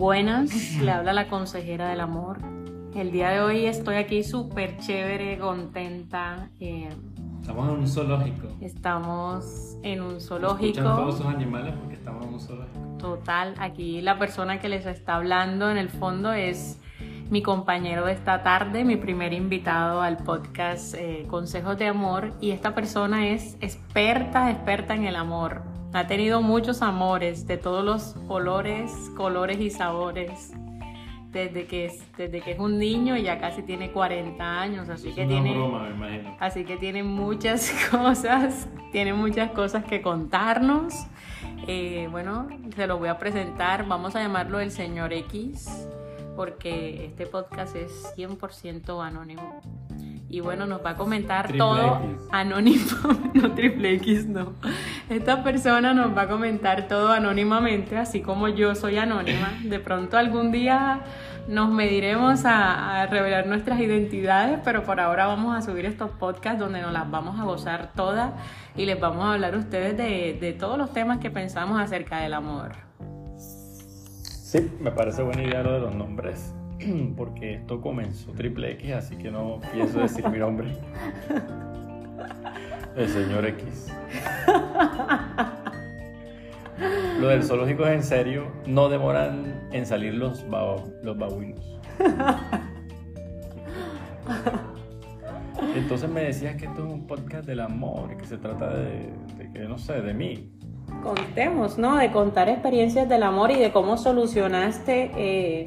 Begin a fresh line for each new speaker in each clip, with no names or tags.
Buenas, le habla la consejera del amor. El día de hoy estoy aquí súper chévere, contenta.
eh, estamos en un zoológico.
Estamos en un zoológico.
Todos esos animales porque estamos en un zoológico.
Total, aquí la persona que les está hablando en el fondo es mi compañero de esta tarde, mi primer invitado al podcast eh, Consejos de Amor y esta persona es experta, experta en el amor. Ha tenido muchos amores de todos los colores, colores y sabores. Desde que, es, desde que es un niño y ya casi tiene 40 años, así que tiene
broma, me imagino.
así que tiene muchas cosas, tiene muchas cosas que contarnos. Eh, bueno, se lo voy a presentar, vamos a llamarlo el señor X porque este podcast es 100% anónimo. Y bueno, nos va a comentar
Triple
todo
X.
anónimo, no triple X, no. Esta persona nos va a comentar todo anónimamente, así como yo soy anónima. De pronto algún día nos mediremos a, a revelar nuestras identidades, pero por ahora vamos a subir estos podcasts donde nos las vamos a gozar todas y les vamos a hablar a ustedes de, de todos los temas que pensamos acerca del amor.
Sí, me parece buena idea lo de los nombres. Porque esto comenzó triple X, así que no pienso decir mi nombre. El señor X. Lo del zoológico es en serio. No demoran en salir los, ba- los babuinos. Entonces me decías que esto es un podcast del amor, que se trata de, de que, no sé, de mí.
Contemos, ¿no? De contar experiencias del amor y de cómo solucionaste eh,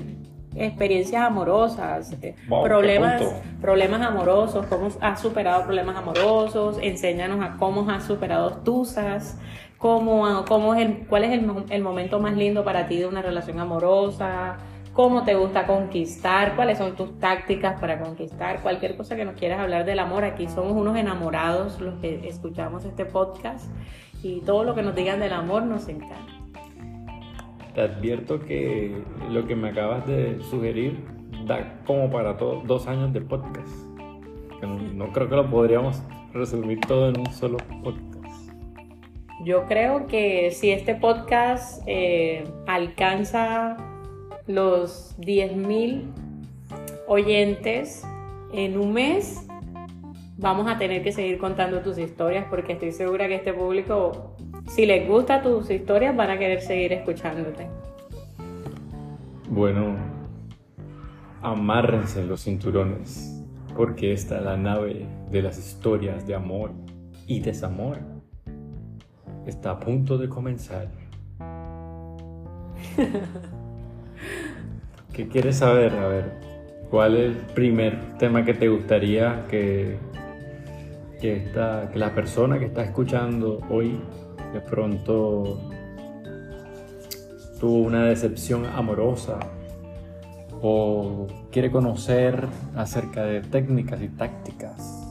experiencias amorosas, eh,
Wow,
problemas, problemas amorosos, cómo has superado problemas amorosos, enséñanos a cómo has superado tusas, cómo, cómo es el, cuál es el, el momento más lindo para ti de una relación amorosa, cómo te gusta conquistar, cuáles son tus tácticas para conquistar, cualquier cosa que nos quieras hablar del amor. Aquí somos unos enamorados los que escuchamos este podcast y todo lo que nos digan del amor nos encanta.
Te advierto que lo que me acabas de sugerir da como para to- dos años de podcast. No creo que lo podríamos resumir todo en un solo podcast.
Yo creo que si este podcast eh, alcanza los 10.000 oyentes en un mes, vamos a tener que seguir contando tus historias porque estoy segura que este público, si les gusta tus historias, van a querer seguir escuchándote.
Bueno, amárrense los cinturones, porque esta la nave de las historias de amor y desamor está a punto de comenzar. ¿Qué quieres saber? A ver, ¿cuál es el primer tema que te gustaría que, que, esta- que la persona que está escuchando hoy de pronto tuvo una decepción amorosa o quiere conocer acerca de técnicas y tácticas,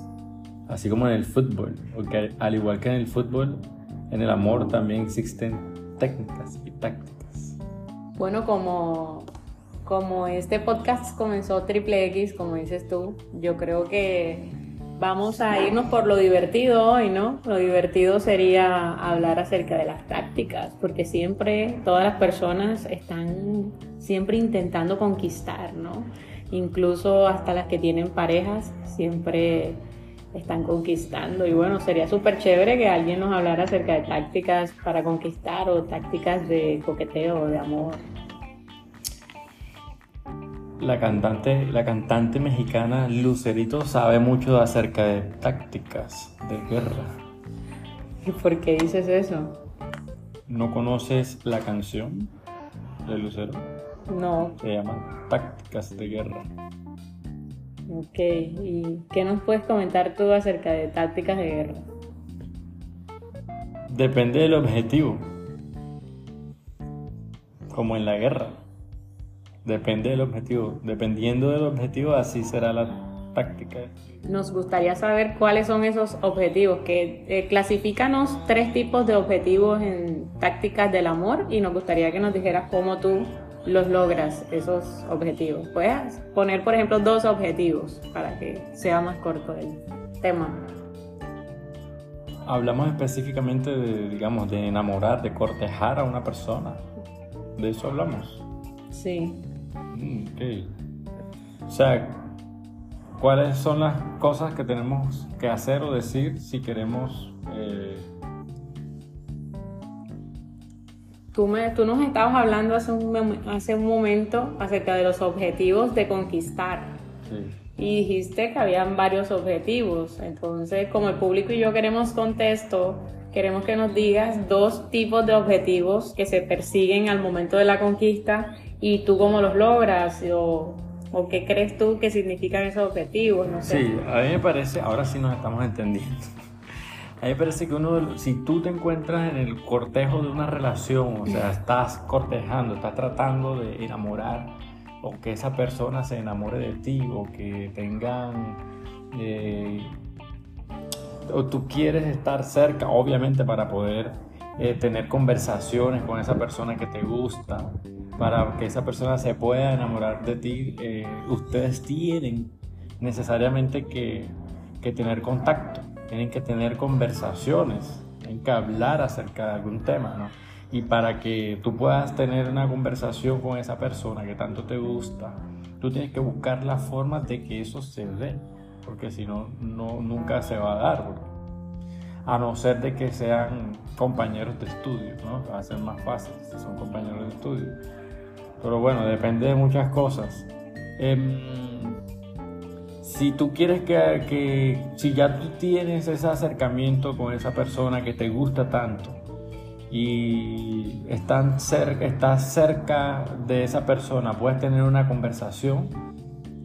así como en el fútbol, porque al igual que en el fútbol, en el amor también existen técnicas y tácticas.
Bueno, como, como este podcast comenzó triple X, como dices tú, yo creo que vamos a irnos por lo divertido hoy, ¿no? Lo divertido sería hablar acerca de las tácticas, porque siempre todas las personas están siempre intentando conquistar, ¿no? Incluso hasta las que tienen parejas siempre están conquistando y bueno, sería súper chévere que alguien nos hablara acerca de tácticas para conquistar o tácticas de coqueteo o de amor.
La cantante, la cantante mexicana Lucerito sabe mucho acerca de tácticas de guerra.
¿Y por qué dices eso?
¿No conoces la canción de Lucero?
No,
Se llama Tácticas de Guerra.
ok. ¿Y qué nos puedes comentar tú acerca de tácticas de guerra?
Depende del objetivo. Como en la guerra. Depende del objetivo. Dependiendo del objetivo, así será la táctica.
Nos gustaría saber cuáles son esos objetivos, que eh, clasifícanos tres tipos de objetivos en tácticas del amor y nos gustaría que nos dijeras cómo tú los logras, esos objetivos. Puedes poner, por ejemplo, dos objetivos para que sea más corto el tema.
Hablamos específicamente de, digamos, de enamorar, de cortejar a una persona. De eso hablamos.
Sí.
Mm, ok. O sea, ¿cuáles son las cosas que tenemos que hacer o decir si queremos... Eh,
Tú, me, tú nos estabas hablando hace un, hace un momento acerca de los objetivos de conquistar.
sí.
Y dijiste que habían varios objetivos. Entonces, como el público y yo queremos contexto, queremos que nos digas dos tipos de objetivos que se persiguen al momento de la conquista y tú cómo los logras o, o qué crees tú que significan esos objetivos. No sé.
Sí, a mí me parece, ahora sí nos estamos entendiendo. A mí me parece que uno, si tú te encuentras en el cortejo de una relación, o sea, estás cortejando, estás tratando de enamorar, o que esa persona se enamore de ti, o que tengan, eh, o tú quieres estar cerca, obviamente para poder eh, tener conversaciones con esa persona que te gusta, para que esa persona se pueda enamorar de ti, eh, ustedes tienen necesariamente que, que tener contacto, tienen que tener conversaciones, tienen que hablar acerca de algún tema, ¿no? Y para que tú puedas tener una conversación con esa persona que tanto te gusta, tú tienes que buscar la forma de que eso se dé, porque si no, no nunca se va a dar. A no ser de que sean compañeros de estudio, ¿no? Va a ser más fácil si son compañeros de estudio. Pero bueno, depende de muchas cosas. Em, si tú quieres que, que, si ya tú tienes ese acercamiento con esa persona que te gusta tanto y están estás cerca de esa persona, puedes tener una conversación,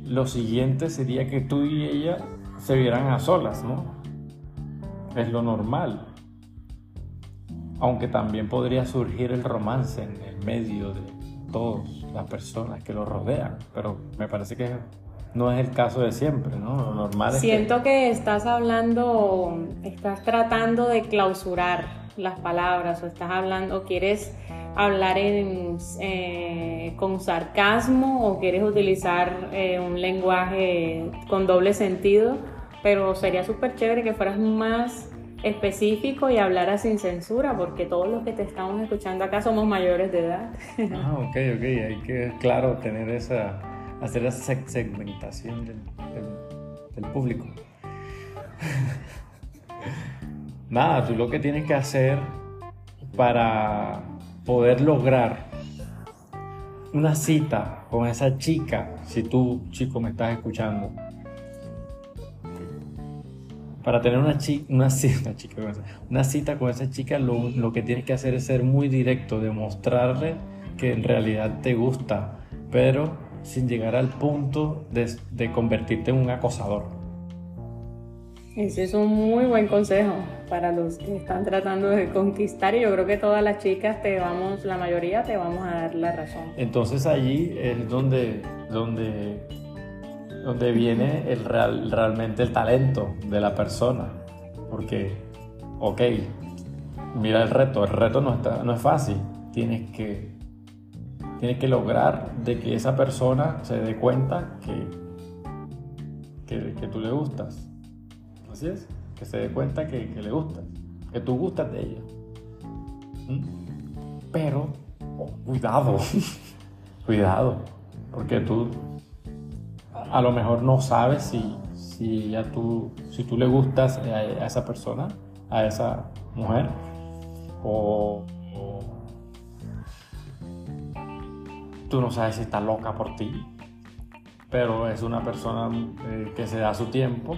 lo siguiente sería que tú y ella se vieran a solas, ¿no? Es lo normal. Aunque también podría surgir el romance en el medio de todas las personas que lo rodean, pero me parece que no es el caso de siempre, ¿no? Lo normal es.
Siento que estás hablando, estás tratando de clausurar las palabras o estás hablando, quieres hablar eh, con sarcasmo o quieres utilizar eh, un lenguaje con doble sentido, pero sería súper chévere que fueras más específico y hablaras sin censura, porque todos los que te estamos escuchando acá somos mayores de edad.
Ah, ok, ok, hay que, claro, tener esa, hacer esa seg- segmentación del, del- del público. Nada, tú lo que tienes que hacer para poder lograr una cita con esa chica, si tú, chico, me estás escuchando, para tener una, chi- una, ci- una chica una cita con esa chica, lo, lo que tienes que hacer es ser muy directo, demostrarle que en realidad te gusta, pero sin llegar al punto de, de convertirte en un acosador.
Ese es un muy buen consejo para los que están tratando de conquistar y yo creo que todas las chicas te vamos, la mayoría te vamos a dar la razón.
Entonces allí es donde, donde, donde viene el real, realmente el talento de la persona. Porque, ok, mira el reto, el reto no, está, no es fácil. Tienes que, tienes que lograr de que esa persona se dé cuenta que, que, que tú le gustas. Así es, que se dé cuenta que, le gustas, que tú gustas de ella. ¿Mm? Pero, oh, cuidado, cuidado, porque tú a lo mejor no sabes si, si, tú, si tú le gustas a, esa persona, a esa mujer, o, tú no sabes si está loca por ti, pero es una persona eh, que se da su tiempo.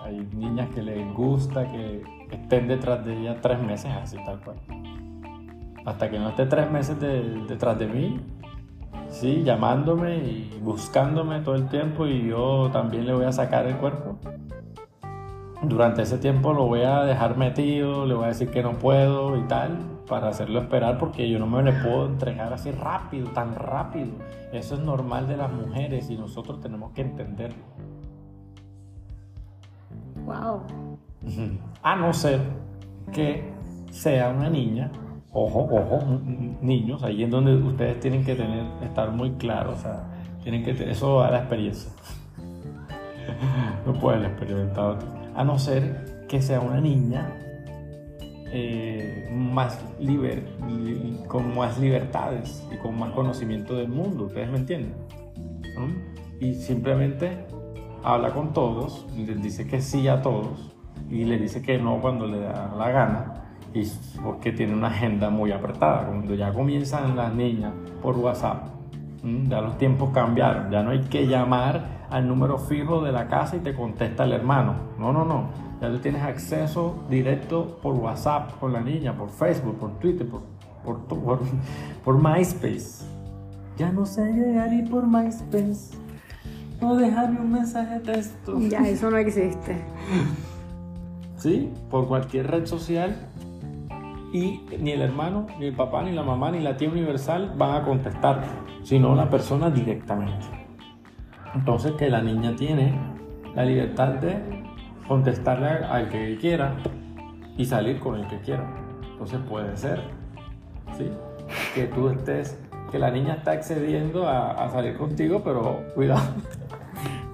Hay niñas que les gusta que estén detrás de ella tres meses, así tal cual. Hasta que no esté tres meses de- detrás de mí, sí, llamándome y buscándome todo el tiempo y yo también le voy a sacar el cuerpo. Durante ese tiempo lo voy a dejar metido, le voy a decir que no puedo y tal, para hacerlo esperar porque yo no me le puedo entregar así rápido, tan rápido. Eso es normal de las mujeres y nosotros tenemos que entenderlo.
Wow.
A no ser que sea una niña, ojo, ojo, niños, ahí en donde ustedes tienen que estar muy claros, o sea, tienen que tener, eso a la experiencia. no pueden experimentar. A no ser que sea una niña eh, más liber, con más libertades y con más conocimiento del mundo, ¿ustedes me entienden? Y simplemente habla con todos, les dice que sí a todos y le dice que no cuando le da la gana y porque tiene una agenda muy apretada. Cuando ya comienzan las niñas por WhatsApp, ya los tiempos cambiaron, ya no hay que llamar al número fijo de la casa y te contesta el hermano. No, no, no. Ya tú tienes acceso directo por WhatsApp con la niña, por Facebook, por Twitter, por, por, por, por MySpace. Ya no sé llegar y por MySpace. No dejarme un mensaje de texto.
Ya, eso no existe.
sí, por cualquier red social. Y ni el hermano, ni el papá, ni la mamá, ni la tía universal van a contestar, sino la persona directamente. Entonces que la niña tiene la libertad de contestarle al que quiera y salir con el que quiera. Entonces puede ser, ¿sí? Que tú estés, que la niña está accediendo a, salir contigo, pero cuidado.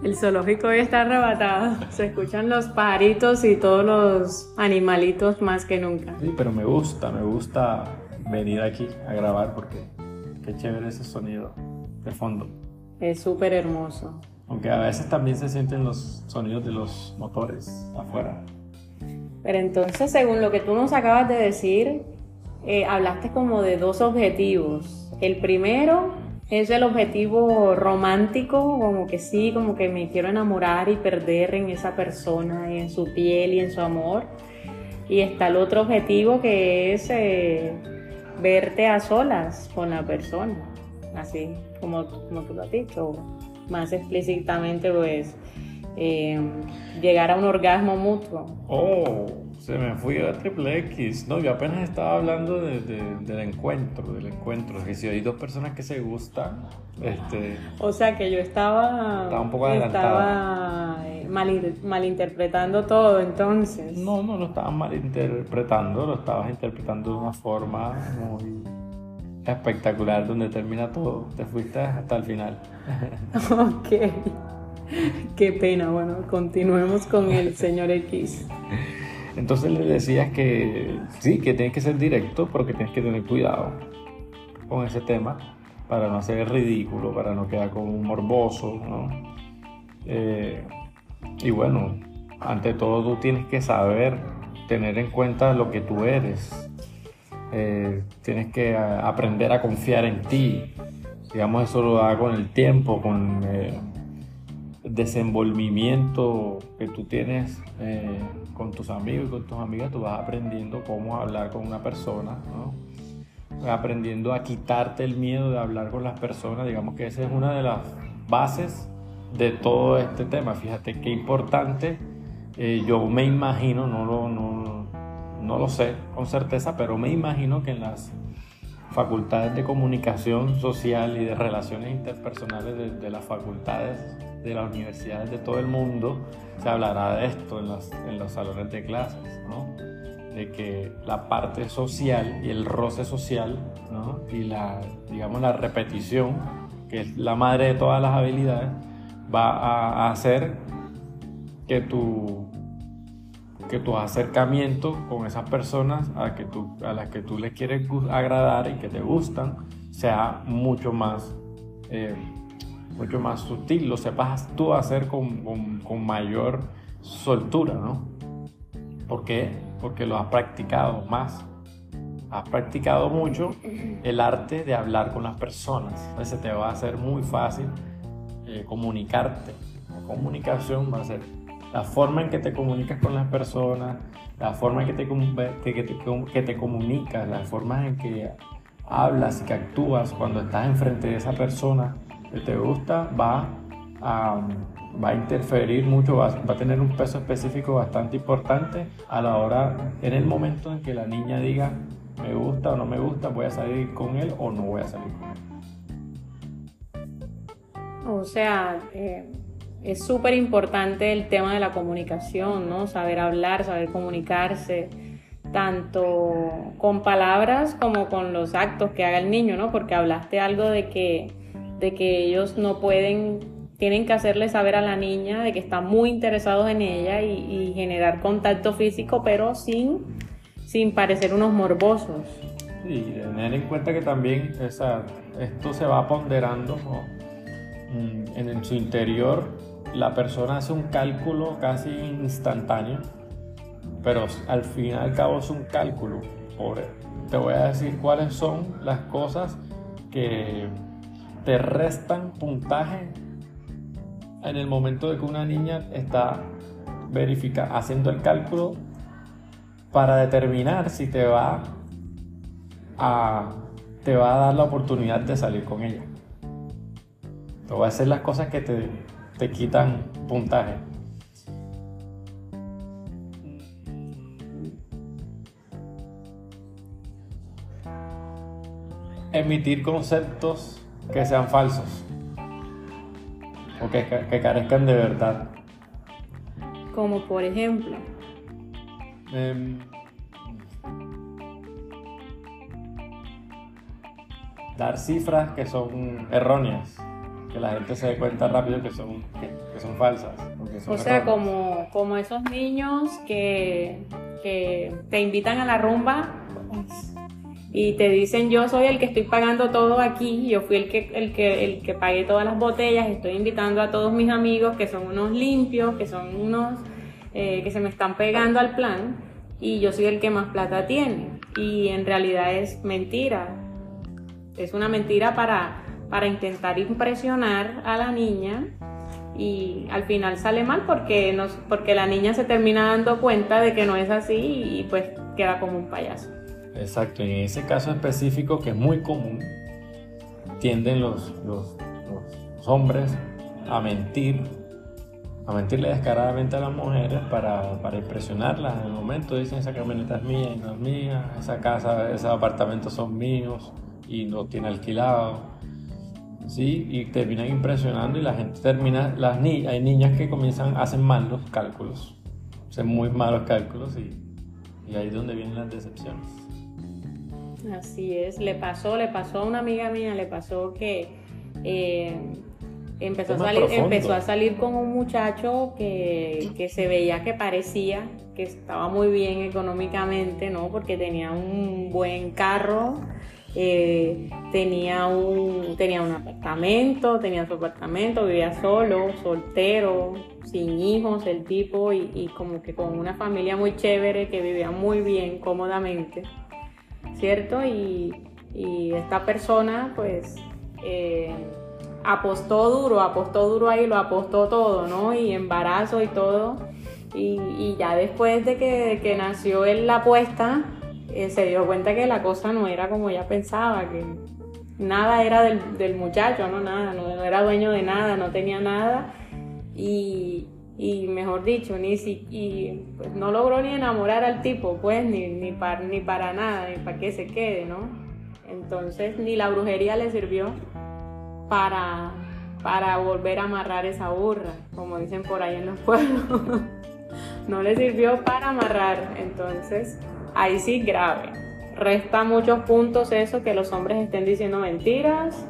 El zoológico hoy está arrebatado. Se escuchan los pajaritos y todos los animalitos más que nunca.
Sí, pero me gusta, me gusta venir aquí a grabar porque qué chévere ese sonido de fondo.
Es súper hermoso.
Aunque a veces también se sienten los sonidos de los motores afuera.
Pero entonces, según lo que tú nos acabas de decir, eh, hablaste como de dos objetivos. El primero es el objetivo romántico, como que sí, como que me quiero enamorar y perder en esa persona, en su piel y en su amor. Y está el otro objetivo que es eh, verte a solas con la persona, así como, como tú lo has dicho más explícitamente, pues eh, llegar a un orgasmo mutuo.
Oh, se me fui a triple X. No, yo apenas estaba hablando de, del encuentro, del encuentro. Que si hay dos personas que se gustan, este...
O sea que yo estaba...
Estaba un poco adelantada.
Estaba eh, mal, malinterpretando todo entonces.
No, no lo estabas malinterpretando, lo estabas interpretando de una forma muy espectacular donde termina todo. Te fuiste hasta el final.
ok. Qué pena. Bueno, continuemos con el señor X.
Entonces le decías que sí, que tienes que ser directo, pero que tienes que tener cuidado con ese tema para no hacer ridículo, para no quedar como un morboso, ¿no? Eh, y bueno, ante todo tú tienes que saber tener en cuenta lo que tú eres, eh, tienes que aprender a confiar en ti. Digamos, eso lo da con el tiempo, con eh, el desenvolvimiento que tú tienes eh, con tus amigos y con tus amigas, tú vas aprendiendo cómo hablar con una persona, aprendiendo a quitarte el miedo de hablar con las personas. Digamos que esa es una de las bases de todo este tema. Fíjate qué importante. yo me imagino, no lo, no lo sé con certeza, pero me imagino que en las facultades de comunicación social y de relaciones interpersonales de, las facultades de las universidades de todo el mundo se hablará de esto en los, en los salones de clases, ¿no? de que la parte social y el roce social ¿no? y la, digamos, la repetición, que es la madre de todas las habilidades, va a hacer que tu que tu acercamiento con esas personas a, que tú, a las que tú les quieres agradar y que te gustan sea mucho más, eh, mucho más sutil, lo sepas tú hacer con, con, mayor soltura, ¿no? ¿Por qué? Porque lo has practicado más. Has practicado mucho el arte de hablar con las personas. Entonces te va a ser muy fácil eh, comunicarte. La comunicación va a ser la forma en que te comunicas con las personas, la forma en que te, que, te, que te comunicas, la forma en que hablas y que actúas cuando estás enfrente de esa persona te gusta, va a, va a interferir mucho, va, va, a tener un peso específico bastante importante a la hora, en el momento en que la niña diga, me gusta o no me gusta, voy a salir con él o no voy a salir con
él. O sea, eh, es súper importante el tema de la comunicación, ¿no? Saber hablar, saber comunicarse, tanto con palabras como con los actos que haga el niño, ¿no? Porque hablaste algo de que, de que ellos no pueden, tienen que hacerle saber a la niña de que están muy interesados en ella y, generar contacto físico, pero sin sin parecer unos morbosos.
Y tener en cuenta que también esto se va ponderando mm, en, su interior. La persona hace un cálculo casi instantáneo, pero al fin y al cabo es un cálculo. te voy a decir cuáles son las cosas que te restan puntaje en el momento de que una niña está verifica, haciendo el cálculo para determinar si te va a, te va a dar la oportunidad de salir con ella. Te va a hacer las cosas que te, te quitan puntaje. Emitir conceptos que sean falsos o que, que carezcan de verdad.
Como por ejemplo. Em,
dar cifras que son erróneas, que la gente se dé cuenta rápido que son, que, son falsas.
o sea, como, como esos niños que, que te invitan a la rumba y te dicen yo soy el que estoy pagando todo aquí, yo fui el que, el que, el que pagué todas las botellas, estoy invitando a todos mis amigos que son unos limpios, que son unos eh, que se me están pegando al plan y yo soy el que más plata tiene. Y en realidad es mentira. Es una mentira para, para intentar impresionar a la niña y al final sale mal porque, nos, porque la niña se termina dando cuenta de que no es así y pues queda como un payaso.
Exacto, y en ese caso específico que es muy común, tienden los, los, hombres a mentir, a mentirle descaradamente a las mujeres para, para, impresionarlas. En el momento dicen esa camioneta es mía y no es mía, esa casa, esos apartamentos son míos y no tiene alquilado. Sí, y terminan impresionando y la gente termina, las ni hay niñas que comienzan, hacen mal los cálculos, hacen muy malos cálculos y ahí es donde vienen las decepciones.
Así es, le pasó, le pasó a una amiga mía, le pasó que eh, empezó, a salir, empezó a salir con un muchacho que, que, se veía que parecía que estaba muy bien económicamente, ¿no? Porque tenía un buen carro, eh, tenía, un, tenía un apartamento, tenía su apartamento, vivía solo, soltero, sin hijos el tipo y, y como que con una familia muy chévere que vivía muy bien, cómodamente. ¿Cierto? Y, esta persona pues eh, apostó duro, apostó duro ahí, lo apostó todo, ¿no? Y embarazo y todo. Y, ya después de que, nació él la apuesta, eh, se dio cuenta que la cosa no era como ella pensaba, que nada era del, muchacho, no nada, no, era dueño de nada, no tenía nada. Y, y mejor dicho, ni si, y pues no logró ni enamorar al tipo, pues, ni, ni, para, ni para nada, ni para que se quede, ¿no? Entonces, ni la brujería le sirvió para, para volver a amarrar esa burra, como dicen por ahí en los pueblos. no le sirvió para amarrar, entonces, ahí sí grave. Resta muchos puntos eso, que los hombres estén diciendo mentiras,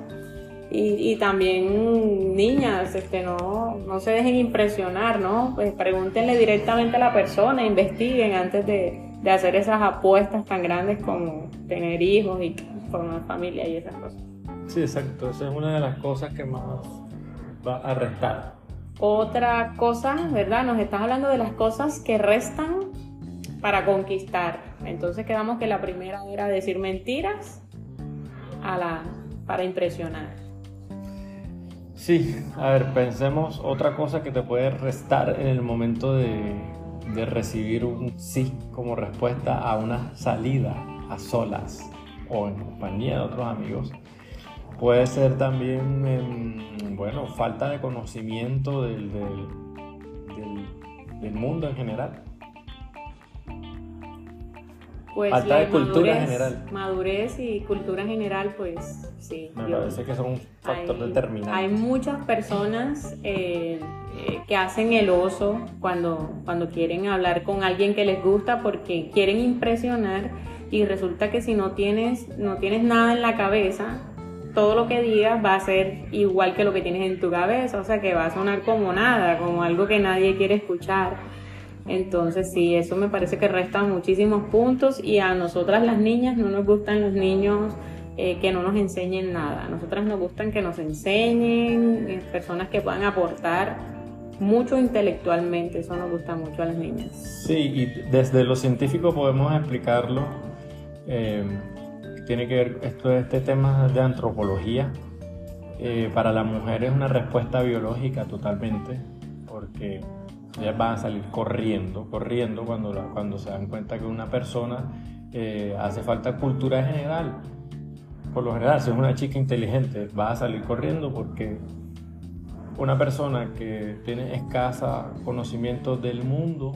y, también niñas, este, no, no se dejen impresionar, ¿no? Pues pregúntenle directamente a la persona, investiguen antes de, de hacer esas apuestas tan grandes como tener hijos y formar familia y esas cosas.
Sí, exacto. Esa es una de las cosas que más va a restar.
Otra cosa, ¿verdad? Nos estás hablando de las cosas que restan para conquistar. Entonces quedamos que la primera era decir mentiras a la, para impresionar.
Sí, a ver, pensemos otra cosa que te puede restar en el momento de, recibir un sí como respuesta a una salida a solas o en compañía de otros amigos. Puede ser también, bueno, falta de conocimiento del, del mundo en general.
Pues Falta de cultura general. Madurez y cultura general, pues sí.
Me parece que son un factor determinante.
Hay muchas personas eh, eh, que hacen el oso cuando, cuando quieren hablar con alguien que les gusta porque quieren impresionar y resulta que si no tienes, no tienes nada en la cabeza, todo lo que digas va a ser igual que lo que tienes en tu cabeza, o sea que va a sonar como nada, como algo que nadie quiere escuchar. Entonces sí, eso me parece que resta muchísimos puntos y a nosotras las niñas no nos gustan los niños eh, que no nos enseñen nada. A nosotras nos gustan que nos enseñen, eh, personas que puedan aportar mucho intelectualmente, eso nos gusta mucho a las niñas.
Sí, y desde lo científico podemos explicarlo. Eh, tiene que ver esto, este tema de antropología. para la mujer es una respuesta biológica totalmente, porque ellas van a salir corriendo, corriendo cuando, cuando se dan cuenta que una persona hace falta cultura general. Por lo general, si es una chica inteligente, va a salir corriendo porque una persona que tiene escasa conocimiento del mundo,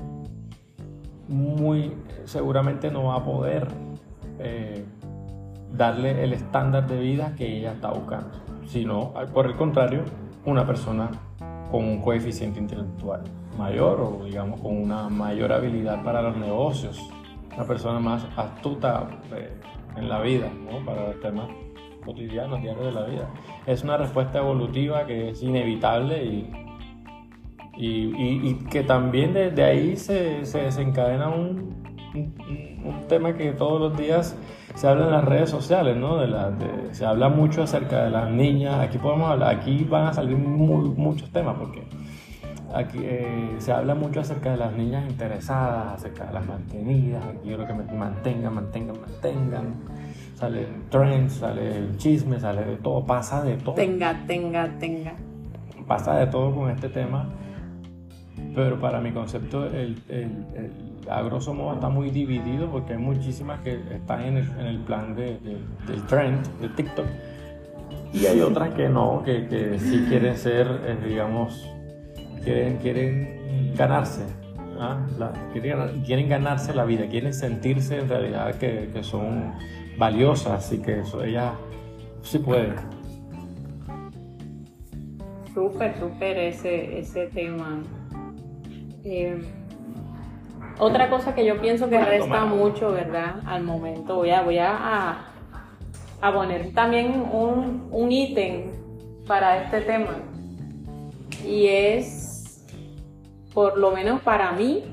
muy seguramente no va a poder eh, darle el estándar de vida que ella está buscando, sino por el contrario, una persona con un coeficiente intelectual mayor o digamos con una mayor habilidad para los negocios, una persona más astuta. Eh, en la vida, ¿no? para los temas cotidianos, diarios de la vida. Es una respuesta evolutiva que es inevitable y, y, que también desde ahí se, se desencadena un, un, tema que todos los días se habla en las redes sociales, ¿no? De la, se habla mucho acerca de las niñas, aquí podemos hablar, aquí van a salir muchos temas porque Aquí eh, se habla mucho acerca de las niñas interesadas, acerca de las mantenidas. Aquí yo creo que me mantengan, mantengan, mantengan. Sale el trend, sale el chisme, sale de todo, pasa de todo.
Tenga, tenga, tenga.
Pasa de todo con este tema. Pero para mi concepto, el, el, el a grosso modo está muy dividido porque hay muchísimas que están en el, en el plan de, del trend, de TikTok. Y hay otras que no, que, que sí quieren ser, eh, digamos, quieren, quieren ganarse, ¿ah? quieren, ganarse la vida, quieren sentirse en realidad que, que son valiosas y que eso, ellas sí pueden.
Súper, súper ese, ese tema. Eh, otra cosa que yo pienso que resta mucho, ¿verdad? Al momento, voy a, voy a, a poner también un, un ítem para este tema. Y es por lo menos para mí,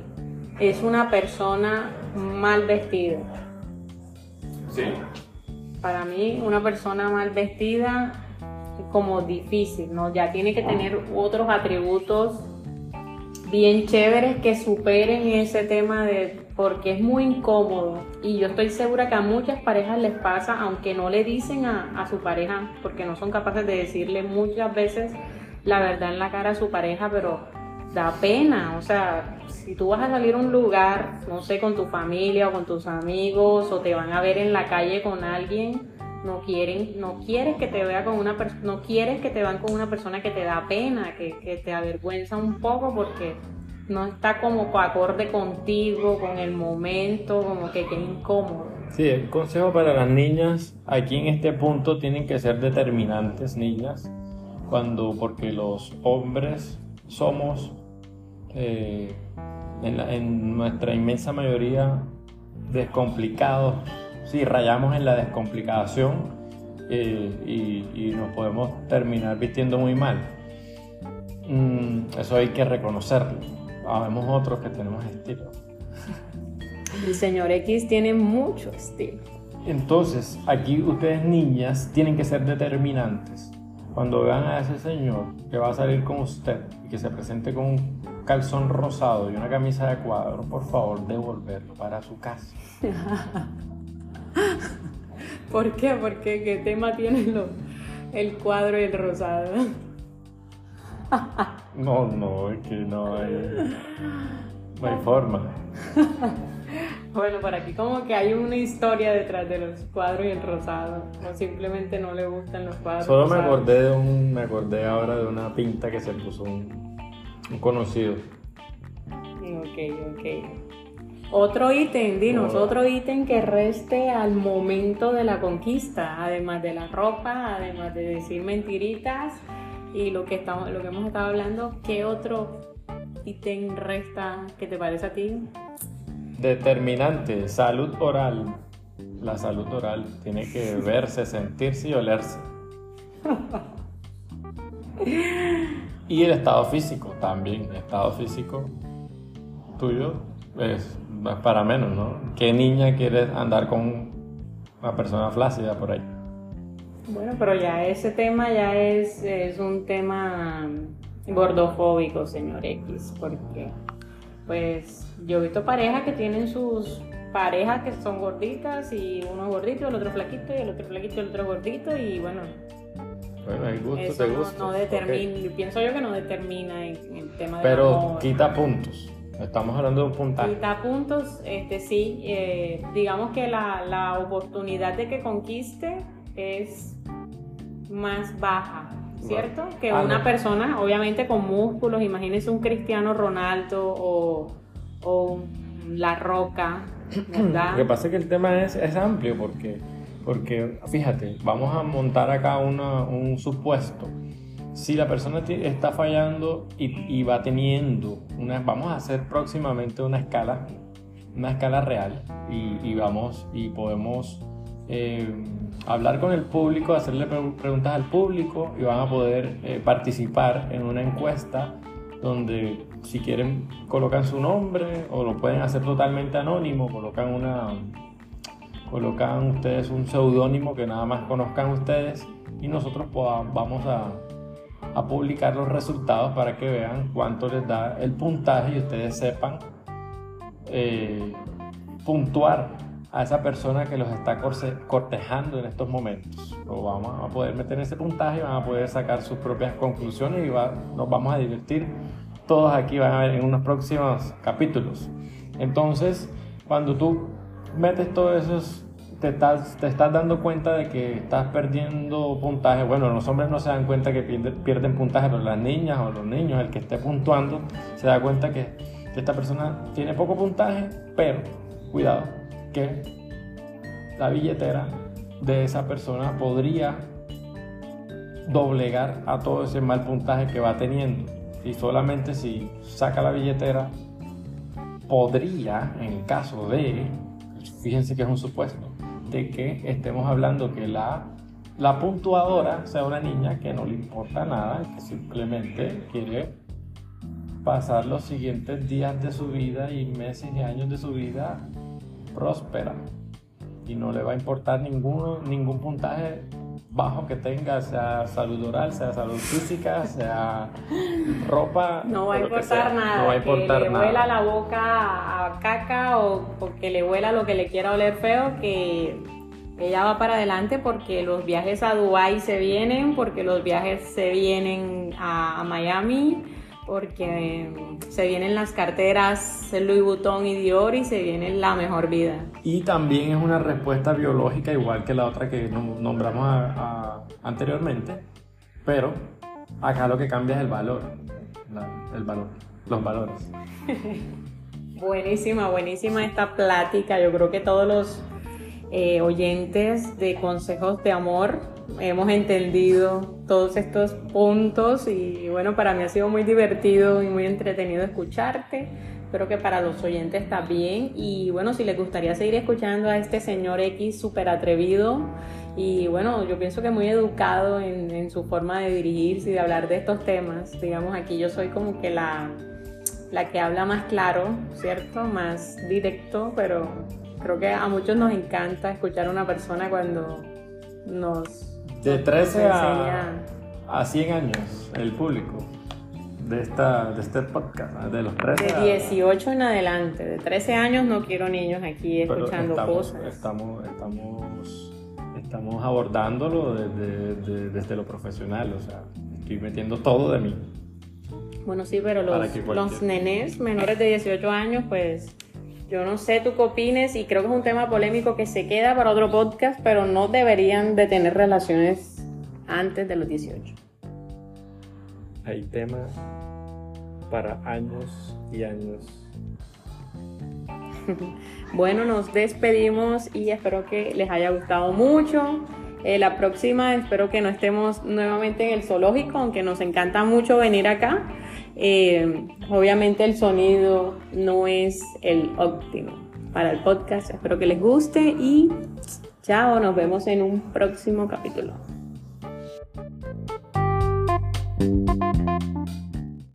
es una persona mal vestida.
Sí.
Para mí, una persona mal vestida como difícil, ¿no? Ya tiene que tener otros atributos bien chéveres que superen ese tema de porque es muy incómodo y yo estoy segura que a muchas parejas les pasa aunque no le dicen a, a, su pareja porque no son capaces de decirle muchas veces la verdad en la cara a su pareja pero da pena, o sea, si tú vas a salir a un lugar, no sé, con tu familia o con tus amigos o te van a ver en la calle con alguien, no quieren, no quieres que te vea con una persona, no quieres que te vean con una persona que te da pena, que, que te avergüenza un poco porque no está como acorde contigo, con el momento, como que qué incómodo.
Sí, el consejo para las niñas, aquí en este punto tienen que ser determinantes, niñas, cuando, porque los hombres somos eh, en, nuestra inmensa mayoría descomplicados, sí, rayamos en la descomplicación eh, y, nos podemos terminar vistiendo muy mal. Mm, eso hay que reconocerlo. Habemos otros que tenemos estilo.
El señor X tiene mucho estilo.
Entonces, aquí ustedes niñas tienen que ser determinantes. Cuando vean a ese señor que va a salir con usted y que se presente con calzón rosado y una camisa de cuadro, por favor, devolverlo para su casa.
¿Por qué? ¿Por qué? ¿Qué tema tiene el cuadro y el rosado?
no, no, es que no hay, no hay forma.
Bueno, por aquí como que hay una historia detrás de los cuadros y el rosado. O simplemente no le gustan los cuadros.
Solo me acordé de un, me acordé ahora de una pinta que se puso un, un conocido.
Ok, ok. Otro ítem, dinos, otro ítem que reste al momento de la conquista, además de la ropa, además de decir mentiritas y lo que, estamos, lo que hemos estado hablando, ¿qué otro ítem resta que te parece a ti?
Determinante, salud oral. La salud oral tiene que verse, sentirse y olerse. y el estado físico también, el estado físico tuyo es, es para menos, ¿no? ¿Qué niña quiere andar con una persona flácida por ahí?
Bueno, pero ya ese tema ya es, es un tema gordofóbico, señor X, porque pues yo he visto parejas que tienen sus parejas que son gorditas y uno gordito, el otro flaquito y el otro flaquito y el otro gordito y bueno.
Bueno, hay gusto,
eso
te
no,
gusta.
no determina, pienso yo que no determina en, en el tema de
Pero quita puntos. Estamos hablando de un puntaje.
Quita puntos, este sí, eh, digamos que la, la oportunidad de que conquiste es más baja, ¿cierto? Que
Ah,
una
no.
persona, obviamente con músculos, imagínense un Cristiano Ronaldo o, o La Roca, ¿verdad?
Lo que pasa es que el tema es, es amplio porque, porque, fíjate, vamos a montar acá una- un supuesto. Si la persona está fallando y, y va teniendo, una, vamos a hacer próximamente una escala, una escala real y, y vamos y podemos eh, hablar con el público, hacerle pre- preguntas al público y van a poder eh, participar en una encuesta donde si quieren colocan su nombre o lo pueden hacer totalmente anónimo, colocan una colocan ustedes un seudónimo que nada más conozcan ustedes y nosotros poda- vamos a, a publicar los resultados para que vean cuánto les da el puntaje y ustedes sepan eh, puntuar a esa persona que los está cortejando en estos momentos. Lo vamos a poder meter en ese puntaje van a poder sacar sus propias conclusiones y va- nos vamos a divertir. Todos aquí van a ver en unos próximos capítulos. Entonces, cuando tú metes todos esos, te estás, te estás dando cuenta de que estás perdiendo puntaje. Bueno, los hombres no se dan cuenta que pierden, puntaje, pero las niñas o los niños, el que esté puntuando, se da cuenta que, que esta persona tiene poco puntaje, pero cuidado, que la billetera de esa persona podría doblegar a todo ese mal puntaje que va teniendo. Y solamente si saca la billetera, podría, en caso de, fíjense que es un supuesto, de que estemos hablando que la, la puntuadora sea una niña que no le importa nada, que simplemente quiere pasar los siguientes días de su vida y meses y años de su vida próspera. Y no le va a importar ningún puntaje bajo que tenga, sea salud oral, sea salud física, sea ropa.
No va a importar nada.
No va a importar
que le huela la boca a caca o, o que le huela lo que le quiera oler feo, que ella va para adelante porque los viajes a Dubai se vienen, porque los viajes se vienen a, a Miami, porque se vienen las carteras Louis Vuitton y Dior y se viene la mejor vida.
Y también es una respuesta biológica, igual que la otra que nom- nombramos a- a- anteriormente, pero acá lo que cambia es el valor, la- el valor, los valores.
Buenísima, buenísima esta plática. Yo creo que todos los eh, oyentes de Consejos de Amor hemos entendido todos estos puntos y bueno, para mí ha sido muy divertido y muy entretenido escucharte. Espero que para los oyentes también. Y bueno, si les gustaría seguir escuchando a este señor X súper atrevido y bueno, yo pienso que muy educado en, en su forma de dirigirse y de hablar de estos temas. Digamos, aquí yo soy como que la, la que habla más claro, ¿cierto? Más directo, pero creo que a muchos nos encanta escuchar a una persona cuando nos
De 13
nos
a, a 100 años, el público de, esta, de este podcast, de los 13 a-
De 18 en adelante, de 13 años no quiero niños aquí escuchando
estamos,
cosas.
Estamos, estamos, estamos abordándolo desde, de- desde lo profesional, o sea, estoy metiendo todo de mí.
Bueno, sí, pero los, los nenes menores de 18 años, pues yo no sé tú qué opines y creo que es un tema polémico que se queda para otro podcast, pero no deberían de tener relaciones antes de los 18.
Hay temas para años y años.
Bueno, nos despedimos y espero que les haya gustado mucho. Eh, la próxima espero que no estemos nuevamente en el zoológico, aunque nos encanta mucho venir acá. Eh, obviamente el sonido no es el óptimo para el podcast. Espero que les guste y chao, nos vemos en un próximo capítulo.